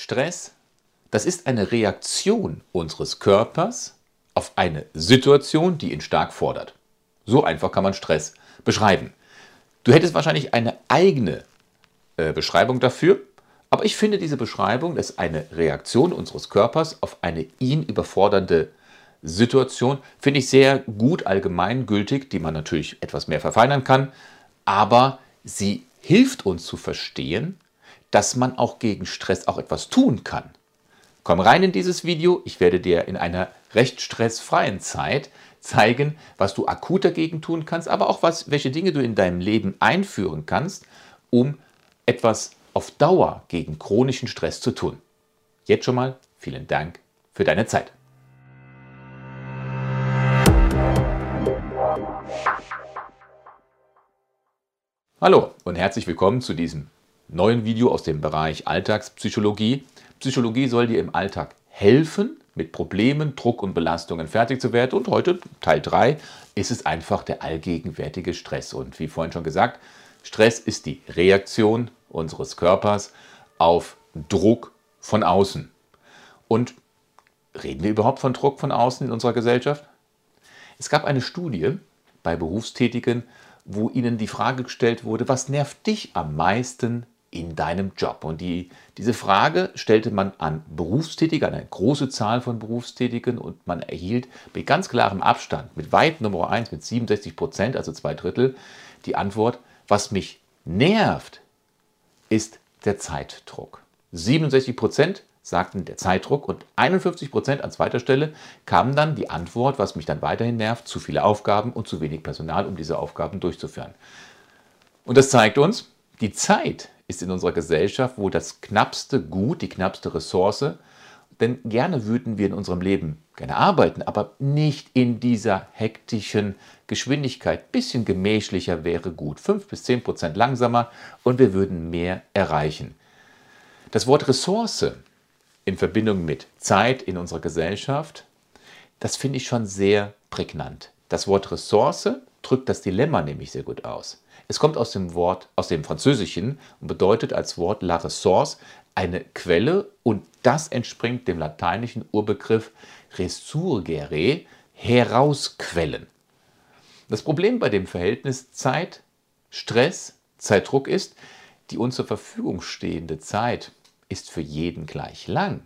Stress, das ist eine Reaktion unseres Körpers auf eine Situation, die ihn stark fordert. So einfach kann man Stress beschreiben. Du hättest wahrscheinlich eine eigene äh, Beschreibung dafür, aber ich finde diese Beschreibung ist eine Reaktion unseres Körpers auf eine ihn überfordernde Situation, finde ich sehr gut allgemeingültig, die man natürlich etwas mehr verfeinern kann, aber sie hilft uns zu verstehen, dass man auch gegen Stress auch etwas tun kann. Komm rein in dieses Video, ich werde dir in einer recht stressfreien Zeit zeigen, was du akut dagegen tun kannst, aber auch was, welche Dinge du in deinem Leben einführen kannst, um etwas auf Dauer gegen chronischen Stress zu tun. Jetzt schon mal vielen Dank für deine Zeit. Hallo und herzlich willkommen zu diesem neuen Video aus dem Bereich Alltagspsychologie. Psychologie soll dir im Alltag helfen, mit Problemen, Druck und Belastungen fertig zu werden. Und heute, Teil 3, ist es einfach der allgegenwärtige Stress. Und wie vorhin schon gesagt, Stress ist die Reaktion unseres Körpers auf Druck von außen. Und reden wir überhaupt von Druck von außen in unserer Gesellschaft? Es gab eine Studie bei Berufstätigen, wo ihnen die Frage gestellt wurde, was nervt dich am meisten in deinem Job? Und die, diese Frage stellte man an Berufstätige, an eine große Zahl von Berufstätigen und man erhielt mit ganz klarem Abstand, mit weit Nummer 1, mit 67 Prozent, also zwei Drittel, die Antwort, was mich nervt, ist der Zeitdruck. 67 Prozent sagten der Zeitdruck und 51 Prozent an zweiter Stelle kam dann die Antwort, was mich dann weiterhin nervt, zu viele Aufgaben und zu wenig Personal, um diese Aufgaben durchzuführen. Und das zeigt uns, die Zeit ist in unserer Gesellschaft wohl das knappste Gut, die knappste Ressource, denn gerne würden wir in unserem Leben gerne arbeiten, aber nicht in dieser hektischen Geschwindigkeit. Bisschen gemächlicher wäre gut, 5 bis 10 Prozent langsamer und wir würden mehr erreichen. Das Wort Ressource in Verbindung mit Zeit in unserer Gesellschaft, das finde ich schon sehr prägnant. Das Wort Ressource drückt das Dilemma nämlich sehr gut aus. Es kommt aus dem Wort, aus dem Französischen und bedeutet als Wort la ressource eine Quelle und das entspringt dem lateinischen Urbegriff resurgere, herausquellen. Das Problem bei dem Verhältnis Zeit, Stress, Zeitdruck ist, die uns zur Verfügung stehende Zeit ist für jeden gleich lang.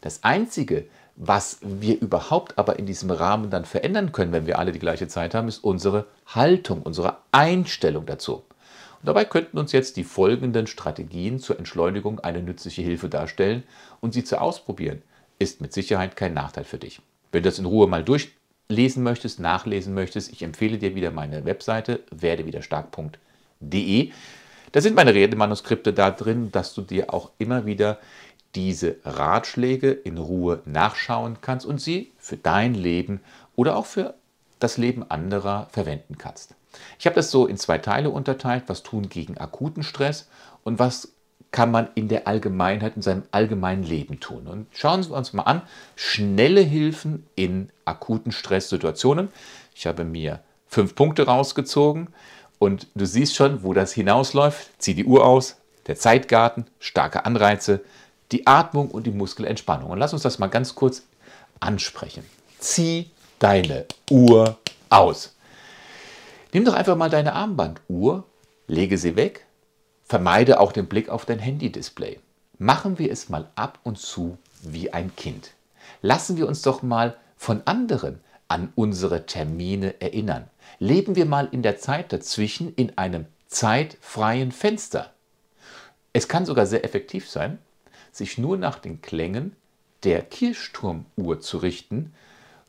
Das Einzige, was wir überhaupt aber in diesem Rahmen dann verändern können, wenn wir alle die gleiche Zeit haben, ist unsere Haltung, unsere Einstellung dazu. Und dabei könnten uns jetzt die folgenden Strategien zur Entschleunigung eine nützliche Hilfe darstellen und sie zu ausprobieren, ist mit Sicherheit kein Nachteil für dich. Wenn du das in Ruhe mal durchlesen möchtest, nachlesen möchtest, ich empfehle dir wieder meine Webseite werdewiderstark.de. Da sind meine Redemanuskripte da drin, dass du dir auch immer wieder diese Ratschläge in Ruhe nachschauen kannst und sie für dein Leben oder auch für das Leben anderer verwenden kannst. Ich habe das so in zwei Teile unterteilt, was tun gegen akuten Stress und was kann man in der Allgemeinheit, in seinem allgemeinen Leben tun. Und schauen wir uns mal an, schnelle Hilfen in akuten Stresssituationen. Ich habe mir fünf Punkte rausgezogen. Und du siehst schon, wo das hinausläuft. Zieh die Uhr aus, der Zeitgarten, starke Anreize, die Atmung und die Muskelentspannung. Und lass uns das mal ganz kurz ansprechen. Zieh deine Uhr aus. Nimm doch einfach mal deine Armbanduhr, lege sie weg, vermeide auch den Blick auf dein Handy-Display. Machen wir es mal ab und zu wie ein Kind. Lassen wir uns doch mal von anderen an unsere Termine erinnern. Leben wir mal in der Zeit dazwischen in einem zeitfreien Fenster. Es kann sogar sehr effektiv sein, sich nur nach den Klängen der Kirchturmuhr zu richten,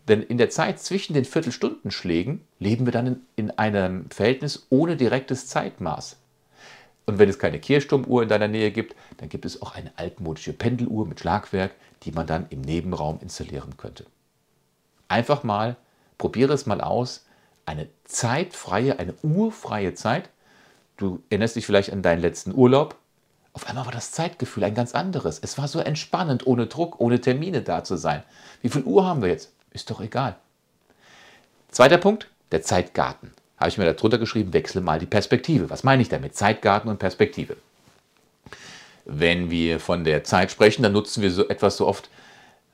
denn in der Zeit zwischen den Viertelstundenschlägen leben wir dann in, in einem Verhältnis ohne direktes Zeitmaß. Und wenn es keine Kirchturmuhr in deiner Nähe gibt, dann gibt es auch eine altmodische Pendeluhr mit Schlagwerk, die man dann im Nebenraum installieren könnte. Einfach mal, probiere es mal aus, eine zeitfreie, eine urfreie Zeit. Du erinnerst dich vielleicht an deinen letzten Urlaub. Auf einmal war das Zeitgefühl ein ganz anderes. Es war so entspannend, ohne Druck, ohne Termine da zu sein. Wie viel Uhr haben wir jetzt? Ist doch egal. Zweiter Punkt, der Zeitgarten. Habe ich mir darunter geschrieben, wechsle mal die Perspektive. Was meine ich damit? Zeitgarten und Perspektive. Wenn wir von der Zeit sprechen, dann nutzen wir so etwas so oft,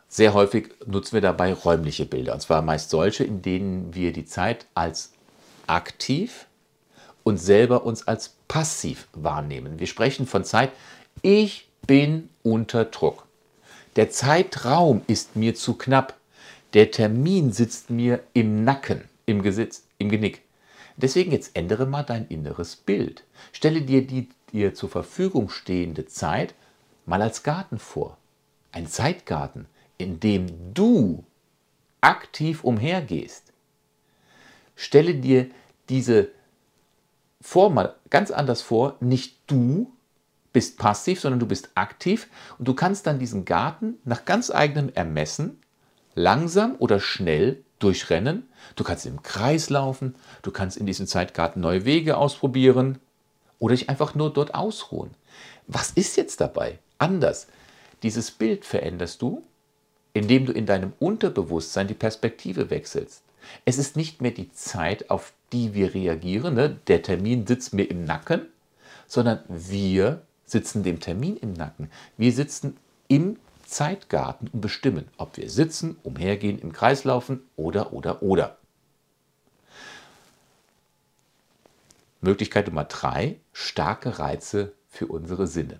sehr häufig nutzen wir dabei räumliche Bilder. Und zwar meist solche, in denen wir die Zeit als aktiv und selber uns als passiv wahrnehmen. Wir sprechen von Zeit, ich bin unter Druck. Der Zeitraum ist mir zu knapp. Der Termin sitzt mir im Nacken, im, Gesitz, im Genick. Deswegen jetzt ändere mal dein inneres Bild. Stelle dir die dir zur Verfügung stehende Zeit mal als Garten vor. Ein Zeitgarten, in dem du aktiv umhergehst. Stelle dir diese Form mal ganz anders vor. Nicht du bist passiv, sondern du bist aktiv und du kannst dann diesen Garten nach ganz eigenem Ermessen langsam oder schnell durchrennen. Du kannst im Kreis laufen, du kannst in diesem Zeitgarten neue Wege ausprobieren oder dich einfach nur dort ausruhen. Was ist jetzt dabei anders? Dieses Bild veränderst du, indem du in deinem Unterbewusstsein die Perspektive wechselst. Es ist nicht mehr die Zeit, auf die wir reagieren, ne? der Termin sitzt mir im Nacken, sondern wir sitzen dem Termin im Nacken. Wir sitzen im Zeitgarten und bestimmen, ob wir sitzen, umhergehen, im Kreis laufen oder, oder, oder. Möglichkeit Nummer drei, starke Reize für unsere Sinne.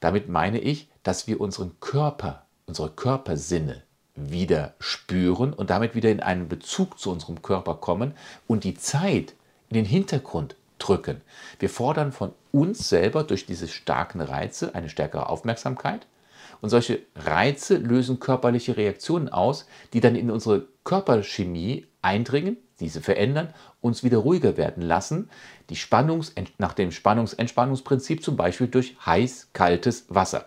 Damit meine ich, dass wir unseren Körper, unsere Körpersinne wieder spüren und damit wieder in einen Bezug zu unserem Körper kommen und die Zeit in den Hintergrund drücken. Wir fordern von uns selber durch diese starken Reize eine stärkere Aufmerksamkeit und solche Reize lösen körperliche Reaktionen aus, die dann in unsere Körperchemie eindringen, diese verändern, uns wieder ruhiger werden lassen, die Spannungs nach dem Spannungs-Entspannungsprinzip zum Beispiel durch heiß-kaltes Wasser.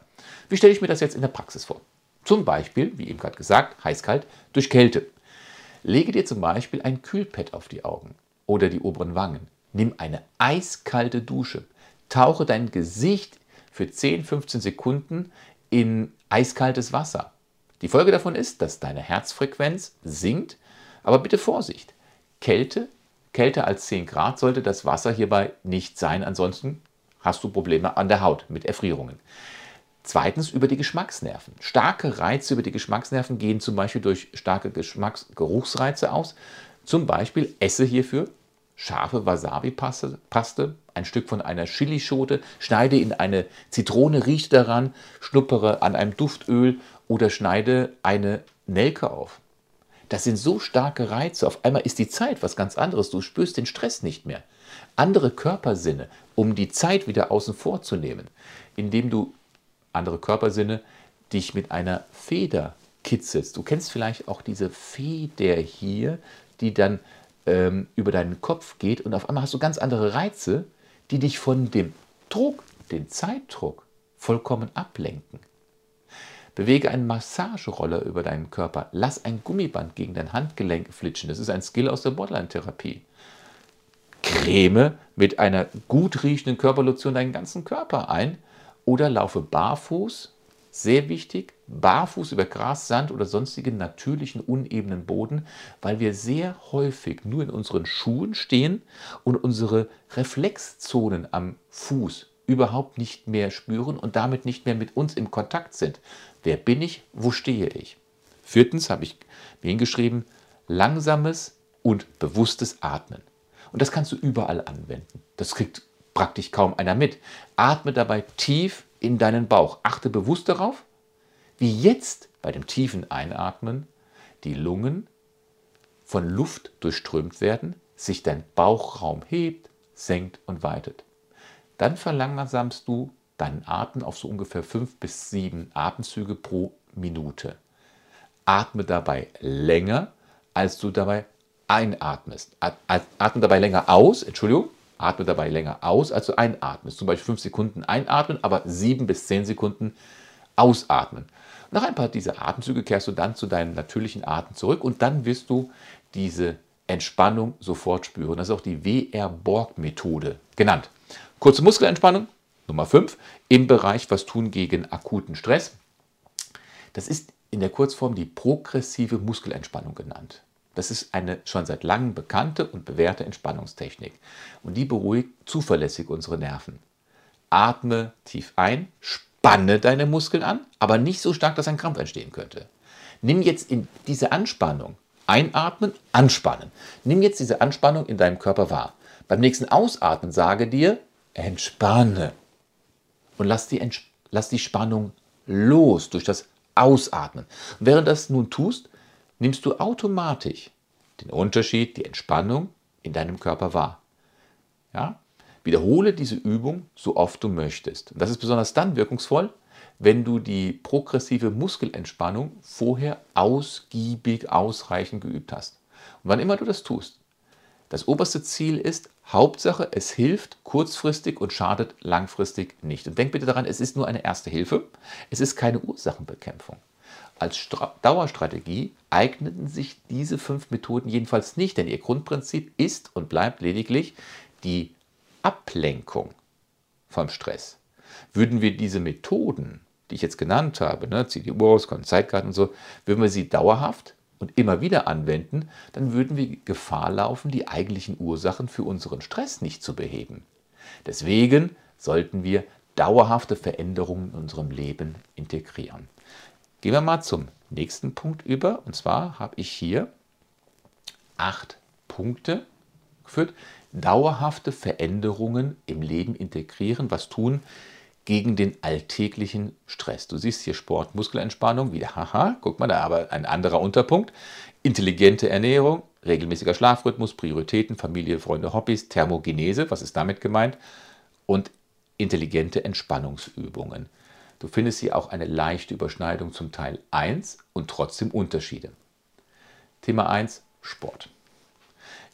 Wie stelle ich mir das jetzt in der Praxis vor? Zum Beispiel, wie eben gerade gesagt, heiß-kalt durch Kälte. Lege dir zum Beispiel ein Kühlpad auf die Augen oder die oberen Wangen. Nimm eine eiskalte Dusche. Tauche dein Gesicht für 10-15 Sekunden in eiskaltes Wasser. Die Folge davon ist, dass deine Herzfrequenz sinkt, aber bitte Vorsicht. Kälte, kälter als 10 Grad sollte das Wasser hierbei nicht sein, ansonsten hast du Probleme an der Haut mit Erfrierungen. Zweitens über die Geschmacksnerven. Starke Reize über die Geschmacksnerven gehen zum Beispiel durch starke Geschmacksgeruchsreize aus. Zum Beispiel esse hierfür scharfe Wasabi-Paste, ein Stück von einer Chilischote, schneide in eine Zitrone, rieche daran, schnuppere an einem Duftöl oder schneide eine Nelke auf. Das sind so starke Reize. Auf einmal ist die Zeit was ganz anderes. Du spürst den Stress nicht mehr. Andere Körpersinne, um die Zeit wieder außen vor zu nehmen, indem du andere Körpersinne dich mit einer Feder kitzelst. Du kennst vielleicht auch diese Feder hier, die dann ähm, über deinen Kopf geht und auf einmal hast du ganz andere Reize, die dich von dem Druck, den Zeitdruck, vollkommen ablenken. Bewege einen Massageroller über deinen Körper. Lass ein Gummiband gegen dein Handgelenk flitschen. Das ist ein Skill aus der Borderline-Therapie. Creme mit einer gut riechenden Körperlotion deinen ganzen Körper ein oder laufe barfuß sehr wichtig, barfuß über Gras, Sand oder sonstigen natürlichen unebenen Boden, weil wir sehr häufig nur in unseren Schuhen stehen und unsere Reflexzonen am Fuß überhaupt nicht mehr spüren und damit nicht mehr mit uns im Kontakt sind. Wer bin ich? Wo stehe ich? Viertens habe ich mir hingeschrieben, langsames und bewusstes Atmen. Und das kannst du überall anwenden. Das kriegt praktisch kaum einer mit. Atme dabei tief in deinen Bauch. Achte bewusst darauf, wie jetzt bei dem tiefen Einatmen die Lungen von Luft durchströmt werden, sich dein Bauchraum hebt, senkt und weitet. Dann verlangsamst du deinen Atem auf so ungefähr fünf bis sieben Atemzüge pro Minute. Atme dabei länger, als du dabei einatmest. Atme dabei länger aus, Entschuldigung, Atme dabei länger aus, als du einatmest. Zum Beispiel 5 Sekunden einatmen, aber 7 bis 10 Sekunden ausatmen. Nach ein paar dieser Atemzüge kehrst du dann zu deinem natürlichen Atem zurück und dann wirst du diese Entspannung sofort spüren. Das ist auch die WR-Borg-Methode genannt. Kurze Muskelentspannung, Nummer 5, im Bereich was tun gegen akuten Stress. Das ist in der Kurzform die progressive Muskelentspannung genannt. Das ist eine schon seit langem bekannte und bewährte Entspannungstechnik. Und die beruhigt zuverlässig unsere Nerven. atme tief ein, spanne deine Muskeln an, aber nicht so stark, dass ein Krampf entstehen könnte. Nimm jetzt in diese Anspannung, einatmen, anspannen. Nimm jetzt diese Anspannung in deinem Körper wahr. Beim nächsten Ausatmen sage dir, entspanne. Und lass die, lass die Spannung los durch das Ausatmen. Und während das nun tust, nimmst du automatisch den Unterschied, die Entspannung in deinem Körper wahr. Ja? Wiederhole diese Übung so oft du möchtest. Und das ist besonders dann wirkungsvoll, wenn du die progressive Muskelentspannung vorher ausgiebig, ausreichend geübt hast. Und wann immer du das tust, das oberste Ziel ist, Hauptsache, es hilft kurzfristig und schadet langfristig nicht. Und denk bitte daran, es ist nur eine erste Hilfe, es ist keine Ursachenbekämpfung. Als Stra Dauerstrategie eigneten sich diese fünf Methoden jedenfalls nicht, denn ihr Grundprinzip ist und bleibt lediglich die Ablenkung vom Stress. Würden wir diese Methoden, die ich jetzt genannt habe, ne, Uhr aus, Zeitkarten und so, würden wir sie dauerhaft und immer wieder anwenden, dann würden wir Gefahr laufen, die eigentlichen Ursachen für unseren Stress nicht zu beheben. Deswegen sollten wir dauerhafte Veränderungen in unserem Leben integrieren. Gehen wir mal zum nächsten Punkt über. Und zwar habe ich hier acht Punkte geführt. Dauerhafte Veränderungen im Leben integrieren. Was tun gegen den alltäglichen Stress? Du siehst hier Sport, Muskelentspannung, wieder, haha, guck mal, da aber ein anderer Unterpunkt. Intelligente Ernährung, regelmäßiger Schlafrhythmus, Prioritäten, Familie, Freunde, Hobbys, Thermogenese, was ist damit gemeint? Und intelligente Entspannungsübungen. Du findest hier auch eine leichte Überschneidung zum Teil 1 und trotzdem Unterschiede. Thema 1 Sport.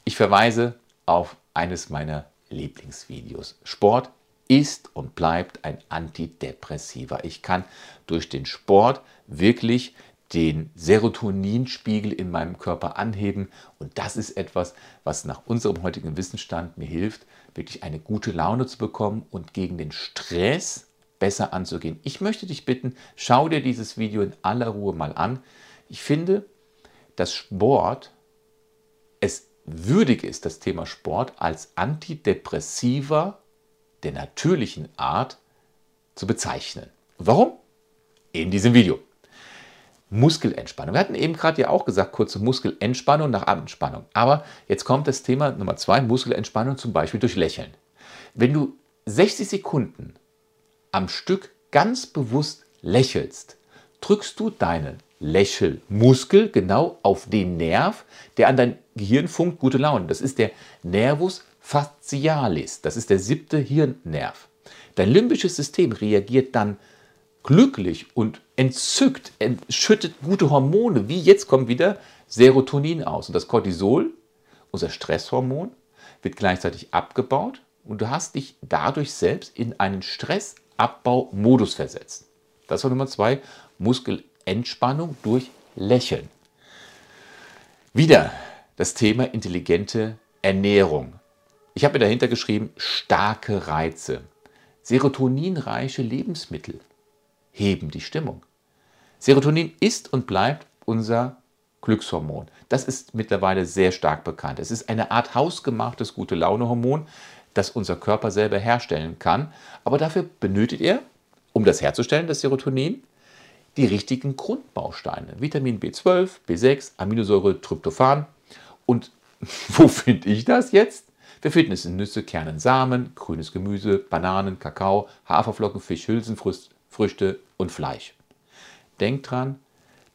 Ich verweise auf eines meiner Lieblingsvideos. Sport ist und bleibt ein Antidepressiver. Ich kann durch den Sport wirklich den Serotoninspiegel in meinem Körper anheben und das ist etwas, was nach unserem heutigen Wissensstand mir hilft, wirklich eine gute Laune zu bekommen und gegen den Stress besser anzugehen. Ich möchte dich bitten, schau dir dieses Video in aller Ruhe mal an. Ich finde, dass Sport es würdig ist, das Thema Sport als Antidepressiva der natürlichen Art zu bezeichnen. Warum? In diesem Video. Muskelentspannung. Wir hatten eben gerade ja auch gesagt, kurze Muskelentspannung nach Abendspannung. Aber jetzt kommt das Thema Nummer zwei, Muskelentspannung zum Beispiel durch Lächeln. Wenn du 60 Sekunden am Stück ganz bewusst lächelst, drückst du deinen Lächelmuskel genau auf den Nerv, der an dein Gehirn funkt gute Laune. Das ist der Nervus facialis. Das ist der siebte Hirnnerv. Dein limbisches System reagiert dann glücklich und entzückt, schüttet gute Hormone, wie jetzt kommt wieder Serotonin aus. Und das Cortisol, unser Stresshormon, wird gleichzeitig abgebaut und du hast dich dadurch selbst in einen Stress Abbaumodus versetzt. Das war Nummer zwei, Muskelentspannung durch Lächeln. Wieder das Thema intelligente Ernährung. Ich habe mir dahinter geschrieben, starke Reize. Serotoninreiche Lebensmittel heben die Stimmung. Serotonin ist und bleibt unser Glückshormon. Das ist mittlerweile sehr stark bekannt. Es ist eine Art hausgemachtes Gute-Laune-Hormon, das unser Körper selber herstellen kann. Aber dafür benötigt er, um das herzustellen, das Serotonin, die richtigen Grundbausteine. Vitamin B12, B6, Aminosäure, Tryptophan. Und wo finde ich das jetzt? Wir finden es in Nüsse, Kernen, Samen, grünes Gemüse, Bananen, Kakao, Haferflocken, Fisch, Hülsenfrüchte und Fleisch. Denk dran,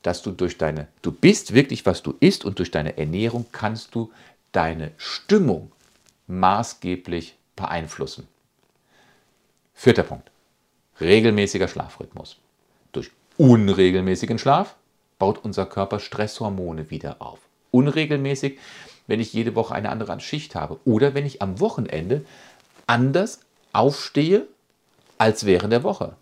dass du durch deine, du bist wirklich, was du isst und durch deine Ernährung kannst du deine Stimmung maßgeblich beeinflussen. Vierter Punkt. Regelmäßiger Schlafrhythmus. Durch unregelmäßigen Schlaf baut unser Körper Stresshormone wieder auf. Unregelmäßig, wenn ich jede Woche eine andere Schicht habe oder wenn ich am Wochenende anders aufstehe als während der Woche.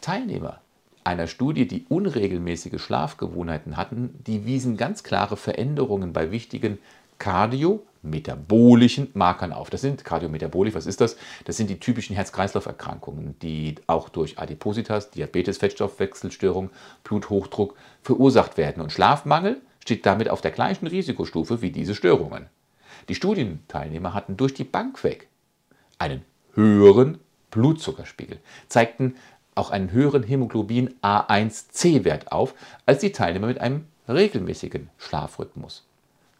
Teilnehmer einer Studie, die unregelmäßige Schlafgewohnheiten hatten, die wiesen ganz klare Veränderungen bei wichtigen Cardio, metabolischen Markern auf. Das sind Kardiometabolisch, was ist das? Das sind die typischen Herz-Kreislauf-Erkrankungen, die auch durch Adipositas, Diabetes, Fettstoffwechselstörung, Bluthochdruck verursacht werden. Und Schlafmangel steht damit auf der gleichen Risikostufe wie diese Störungen. Die Studienteilnehmer hatten durch die Bank weg einen höheren Blutzuckerspiegel zeigten auch einen höheren Hämoglobin A1C-Wert auf als die Teilnehmer mit einem regelmäßigen Schlafrhythmus.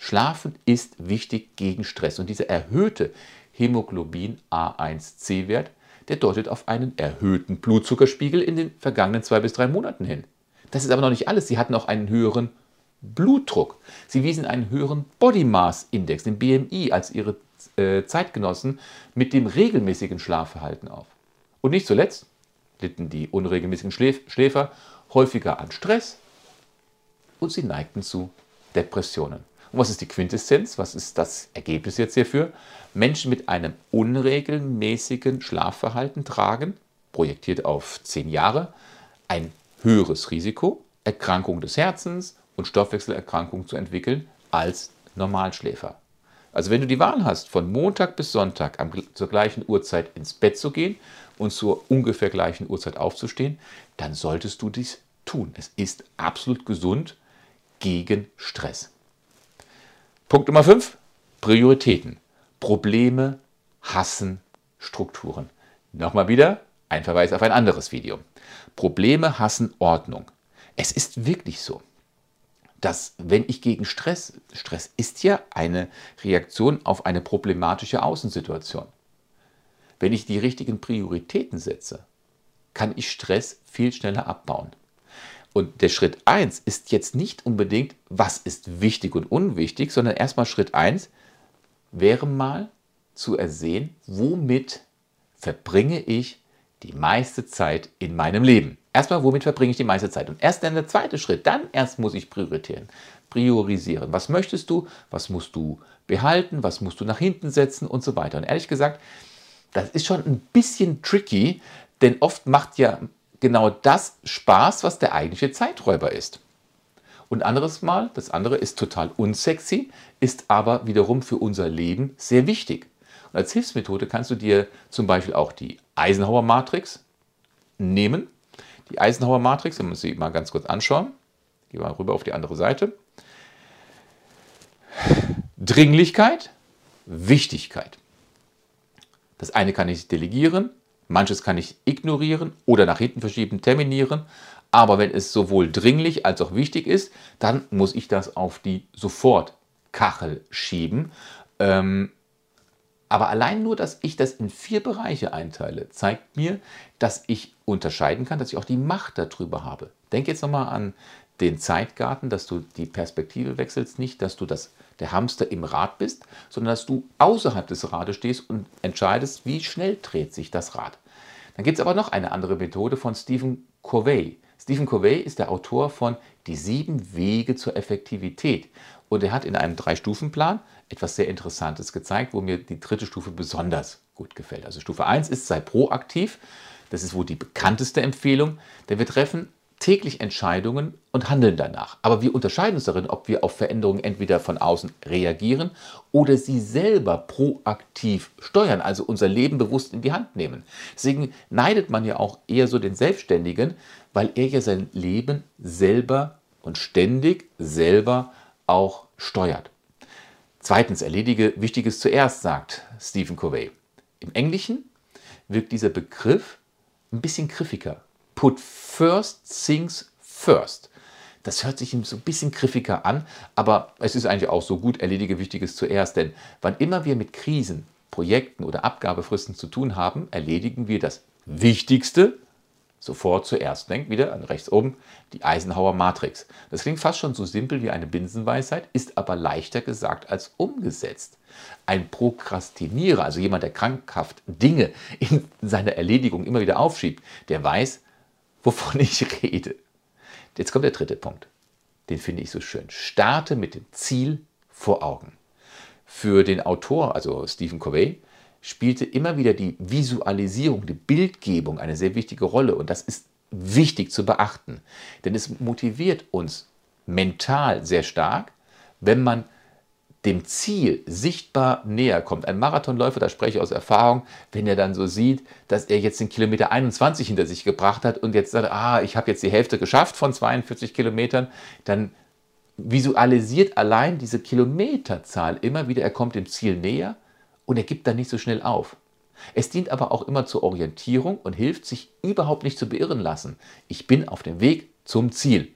Schlafen ist wichtig gegen Stress und dieser erhöhte Hämoglobin A1C-Wert, der deutet auf einen erhöhten Blutzuckerspiegel in den vergangenen zwei bis drei Monaten hin. Das ist aber noch nicht alles. Sie hatten auch einen höheren Blutdruck. Sie wiesen einen höheren Body Mass Index, den BMI, als ihre äh, Zeitgenossen mit dem regelmäßigen Schlafverhalten auf. Und nicht zuletzt litten die unregelmäßigen Schläf Schläfer häufiger an Stress und sie neigten zu Depressionen. Und was ist die Quintessenz? Was ist das Ergebnis jetzt hierfür? Menschen mit einem unregelmäßigen Schlafverhalten tragen, projektiert auf zehn Jahre, ein höheres Risiko, Erkrankung des Herzens und Stoffwechselerkrankungen zu entwickeln als Normalschläfer. Also wenn du die Wahl hast, von Montag bis Sonntag am, zur gleichen Uhrzeit ins Bett zu gehen und zur ungefähr gleichen Uhrzeit aufzustehen, dann solltest du dies tun. Es ist absolut gesund gegen Stress. Punkt Nummer 5. Prioritäten. Probleme hassen Strukturen. Nochmal wieder ein Verweis auf ein anderes Video. Probleme hassen Ordnung. Es ist wirklich so dass wenn ich gegen Stress, Stress ist ja eine Reaktion auf eine problematische Außensituation. Wenn ich die richtigen Prioritäten setze, kann ich Stress viel schneller abbauen. Und der Schritt 1 ist jetzt nicht unbedingt, was ist wichtig und unwichtig, sondern erstmal Schritt 1 wäre mal zu ersehen, womit verbringe ich die meiste Zeit in meinem Leben. Erstmal, womit verbringe ich die meiste Zeit? Und erst dann der zweite Schritt, dann erst muss ich priorisieren. Priorisieren. Was möchtest du? Was musst du behalten? Was musst du nach hinten setzen? Und so weiter. Und ehrlich gesagt, das ist schon ein bisschen tricky, denn oft macht ja genau das Spaß, was der eigentliche Zeiträuber ist. Und anderes Mal, das andere ist total unsexy, ist aber wiederum für unser Leben sehr wichtig. Und als Hilfsmethode kannst du dir zum Beispiel auch die Eisenhower Matrix nehmen. Die Eisenhower Matrix, wenn wir uns sie mal ganz kurz anschauen. Gehen wir mal rüber auf die andere Seite. Dringlichkeit, Wichtigkeit. Das eine kann ich delegieren, manches kann ich ignorieren oder nach hinten verschieben, terminieren. Aber wenn es sowohl dringlich als auch wichtig ist, dann muss ich das auf die Sofortkachel schieben. Ähm, aber allein nur, dass ich das in vier Bereiche einteile, zeigt mir, dass ich unterscheiden kann, dass ich auch die Macht darüber habe. Denk jetzt nochmal an den Zeitgarten, dass du die Perspektive wechselst, nicht, dass du das, der Hamster im Rad bist, sondern dass du außerhalb des Rades stehst und entscheidest, wie schnell dreht sich das Rad. Dann gibt es aber noch eine andere Methode von Stephen Covey. Stephen Covey ist der Autor von Die sieben Wege zur Effektivität. Und er hat in einem Drei-Stufen-Plan etwas sehr Interessantes gezeigt, wo mir die dritte Stufe besonders gut gefällt. Also Stufe 1 ist, sei proaktiv. Das ist wohl die bekannteste Empfehlung, denn wir treffen täglich Entscheidungen und handeln danach. Aber wir unterscheiden uns darin, ob wir auf Veränderungen entweder von außen reagieren oder sie selber proaktiv steuern, also unser Leben bewusst in die Hand nehmen. Deswegen neidet man ja auch eher so den Selbstständigen, weil er ja sein Leben selber und ständig selber auch steuert. Zweitens, erledige Wichtiges zuerst, sagt Stephen Covey. Im Englischen wirkt dieser Begriff ein bisschen griffiger. Put first things first. Das hört sich so ein bisschen griffiger an, aber es ist eigentlich auch so gut, erledige Wichtiges zuerst, denn wann immer wir mit Krisen, Projekten oder Abgabefristen zu tun haben, erledigen wir das Wichtigste sofort zuerst. Denkt wieder an rechts oben die Eisenhower Matrix. Das klingt fast schon so simpel wie eine Binsenweisheit, ist aber leichter gesagt als umgesetzt. Ein Prokrastinierer, also jemand, der krankhaft Dinge in seiner Erledigung immer wieder aufschiebt, der weiß, wovon ich rede. Jetzt kommt der dritte Punkt. Den finde ich so schön. Starte mit dem Ziel vor Augen. Für den Autor, also Stephen Covey, spielte immer wieder die Visualisierung, die Bildgebung eine sehr wichtige Rolle. Und das ist wichtig zu beachten, denn es motiviert uns mental sehr stark, wenn man dem Ziel sichtbar näher kommt. Ein Marathonläufer, da spreche ich aus Erfahrung, wenn er dann so sieht, dass er jetzt den Kilometer 21 hinter sich gebracht hat und jetzt sagt, ah, ich habe jetzt die Hälfte geschafft von 42 Kilometern, dann visualisiert allein diese Kilometerzahl immer wieder, er kommt dem Ziel näher und er gibt dann nicht so schnell auf. Es dient aber auch immer zur Orientierung und hilft, sich überhaupt nicht zu beirren lassen. Ich bin auf dem Weg zum Ziel.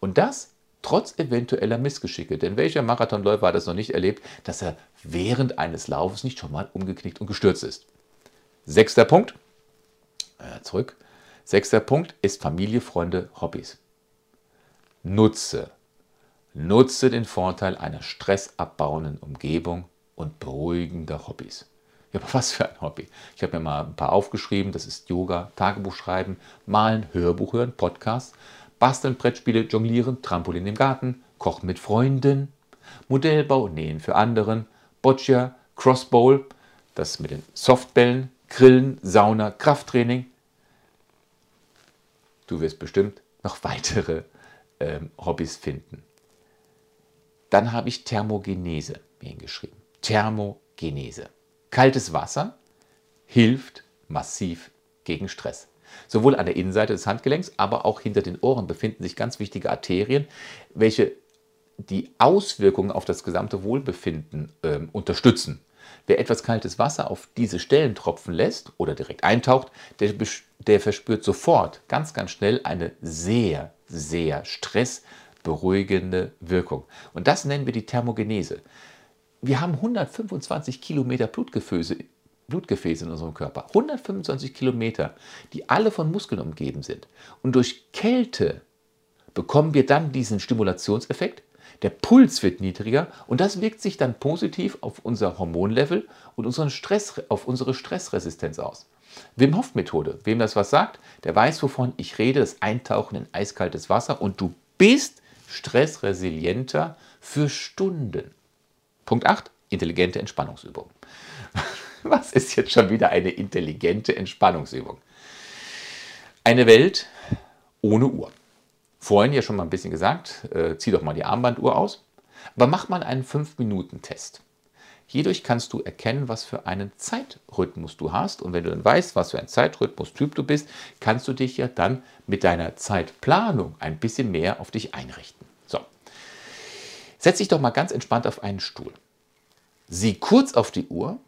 Und das trotz eventueller Missgeschicke. Denn welcher Marathonläufer hat es noch nicht erlebt, dass er während eines Laufes nicht schon mal umgeknickt und gestürzt ist? Sechster Punkt. Äh, zurück. Sechster Punkt ist Familie, Freunde, Hobbys. Nutze. Nutze den Vorteil einer stressabbauenden Umgebung und beruhigender Hobbys. Ja, aber was für ein Hobby. Ich habe mir mal ein paar aufgeschrieben. Das ist Yoga, Tagebuch schreiben, Malen, Hörbuch hören, Podcast, Basteln, Brettspiele, Jonglieren, Trampolin im Garten, Kochen mit Freunden, Modellbau, Nähen für anderen, Boccia, Crossbowl, das mit den Softbällen, Grillen, Sauna, Krafttraining. Du wirst bestimmt noch weitere ähm, Hobbys finden. Dann habe ich Thermogenese hingeschrieben. Thermogenese. Kaltes Wasser hilft massiv gegen Stress. Sowohl an der Innenseite des Handgelenks, aber auch hinter den Ohren befinden sich ganz wichtige Arterien, welche die Auswirkungen auf das gesamte Wohlbefinden äh, unterstützen. Wer etwas kaltes Wasser auf diese Stellen tropfen lässt oder direkt eintaucht, der, der verspürt sofort ganz, ganz schnell eine sehr, sehr stressberuhigende Wirkung. Und das nennen wir die Thermogenese. Wir haben 125 Kilometer Blutgefäße, Blutgefäße in unserem Körper. 125 Kilometer, die alle von Muskeln umgeben sind. Und durch Kälte bekommen wir dann diesen Stimulationseffekt. Der Puls wird niedriger und das wirkt sich dann positiv auf unser Hormonlevel und unseren Stress, auf unsere Stressresistenz aus. Wim Hof Methode. Wem das was sagt, der weiß, wovon ich rede. Das Eintauchen in eiskaltes Wasser und du bist stressresilienter für Stunden. Punkt 8. Intelligente Entspannungsübung. Was ist jetzt schon wieder eine intelligente Entspannungsübung? Eine Welt ohne Uhr. Vorhin ja schon mal ein bisschen gesagt, äh, zieh doch mal die Armbanduhr aus. Aber mach mal einen 5-Minuten-Test. Hierdurch kannst du erkennen, was für einen Zeitrhythmus du hast. Und wenn du dann weißt, was für ein Zeitrhythmus-Typ du bist, kannst du dich ja dann mit deiner Zeitplanung ein bisschen mehr auf dich einrichten. So. Setz dich doch mal ganz entspannt auf einen Stuhl. Sieh kurz auf die Uhr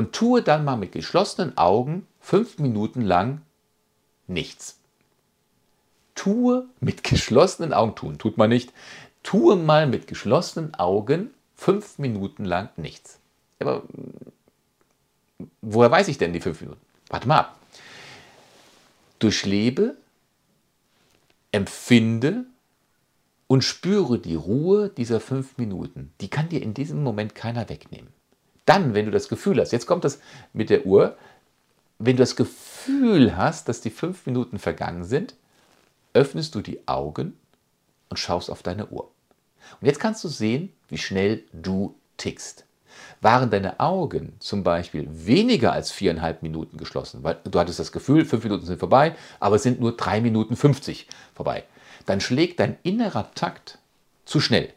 und tue dann mal mit geschlossenen Augen fünf Minuten lang nichts. Tue mit geschlossenen Augen, tun tut man nicht, tue mal mit geschlossenen Augen fünf Minuten lang nichts. Aber woher weiß ich denn die fünf Minuten? Warte mal. Durchlebe, empfinde und spüre die Ruhe dieser fünf Minuten. Die kann dir in diesem Moment keiner wegnehmen. Dann, wenn du das Gefühl hast, jetzt kommt das mit der Uhr, wenn du das Gefühl hast, dass die fünf Minuten vergangen sind, öffnest du die Augen und schaust auf deine Uhr. Und jetzt kannst du sehen, wie schnell du tickst. Waren deine Augen zum Beispiel weniger als viereinhalb Minuten geschlossen, weil du hattest das Gefühl, fünf Minuten sind vorbei, aber es sind nur drei Minuten 50 vorbei, dann schlägt dein innerer Takt zu schnell.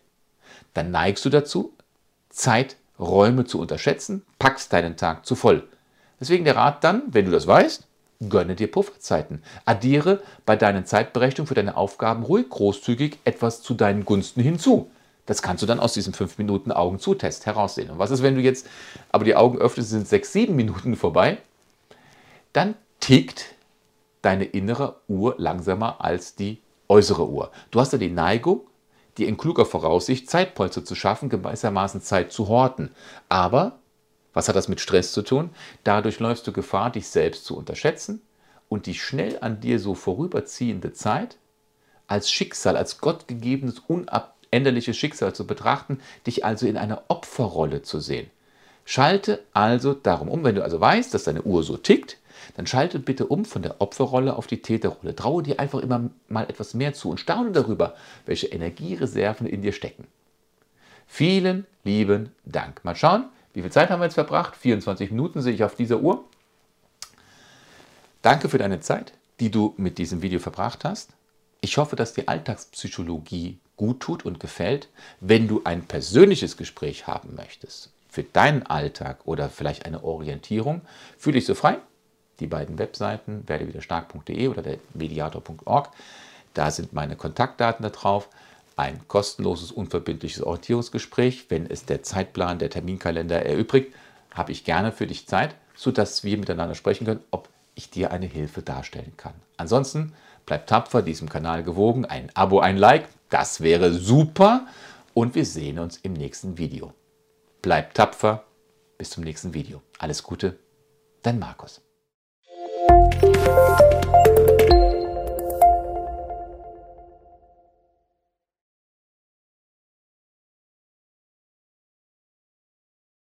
Dann neigst du dazu, Zeit Räume zu unterschätzen, packst deinen Tag zu voll. Deswegen der Rat dann, wenn du das weißt, gönne dir Pufferzeiten. Addiere bei deinen Zeitberechnungen für deine Aufgaben ruhig großzügig etwas zu deinen Gunsten hinzu. Das kannst du dann aus diesem 5 Minuten Augen-zu-Test heraussehen. Und was ist, wenn du jetzt aber die Augen öffnest, sind 6, 7 Minuten vorbei? Dann tickt deine innere Uhr langsamer als die äußere Uhr. Du hast ja die Neigung, die in kluger Voraussicht Zeitpolster zu schaffen, gewissermaßen Zeit zu horten. Aber was hat das mit Stress zu tun? Dadurch läufst du Gefahr, dich selbst zu unterschätzen und die schnell an dir so vorüberziehende Zeit als Schicksal, als gottgegebenes, unabänderliches Schicksal zu betrachten, dich also in einer Opferrolle zu sehen. Schalte also darum um, wenn du also weißt, dass deine Uhr so tickt, dann schalte bitte um von der Opferrolle auf die Täterrolle. Traue dir einfach immer mal etwas mehr zu und staune darüber, welche Energiereserven in dir stecken. Vielen lieben Dank. Mal schauen, wie viel Zeit haben wir jetzt verbracht? 24 Minuten sehe ich auf dieser Uhr. Danke für deine Zeit, die du mit diesem Video verbracht hast. Ich hoffe, dass dir Alltagspsychologie gut tut und gefällt. Wenn du ein persönliches Gespräch haben möchtest für deinen Alltag oder vielleicht eine Orientierung, fühle dich so frei die beiden Webseiten werdewiderstark.de oder der mediator.org. Da sind meine Kontaktdaten da drauf. Ein kostenloses, unverbindliches Orientierungsgespräch. Wenn es der Zeitplan, der Terminkalender erübrigt, habe ich gerne für dich Zeit sodass wir miteinander sprechen können, ob ich dir eine Hilfe darstellen kann. Ansonsten bleib tapfer diesem Kanal gewogen, ein Abo, ein Like, das wäre super und wir sehen uns im nächsten Video. Bleib tapfer, bis zum nächsten Video. Alles Gute, dein Markus. Música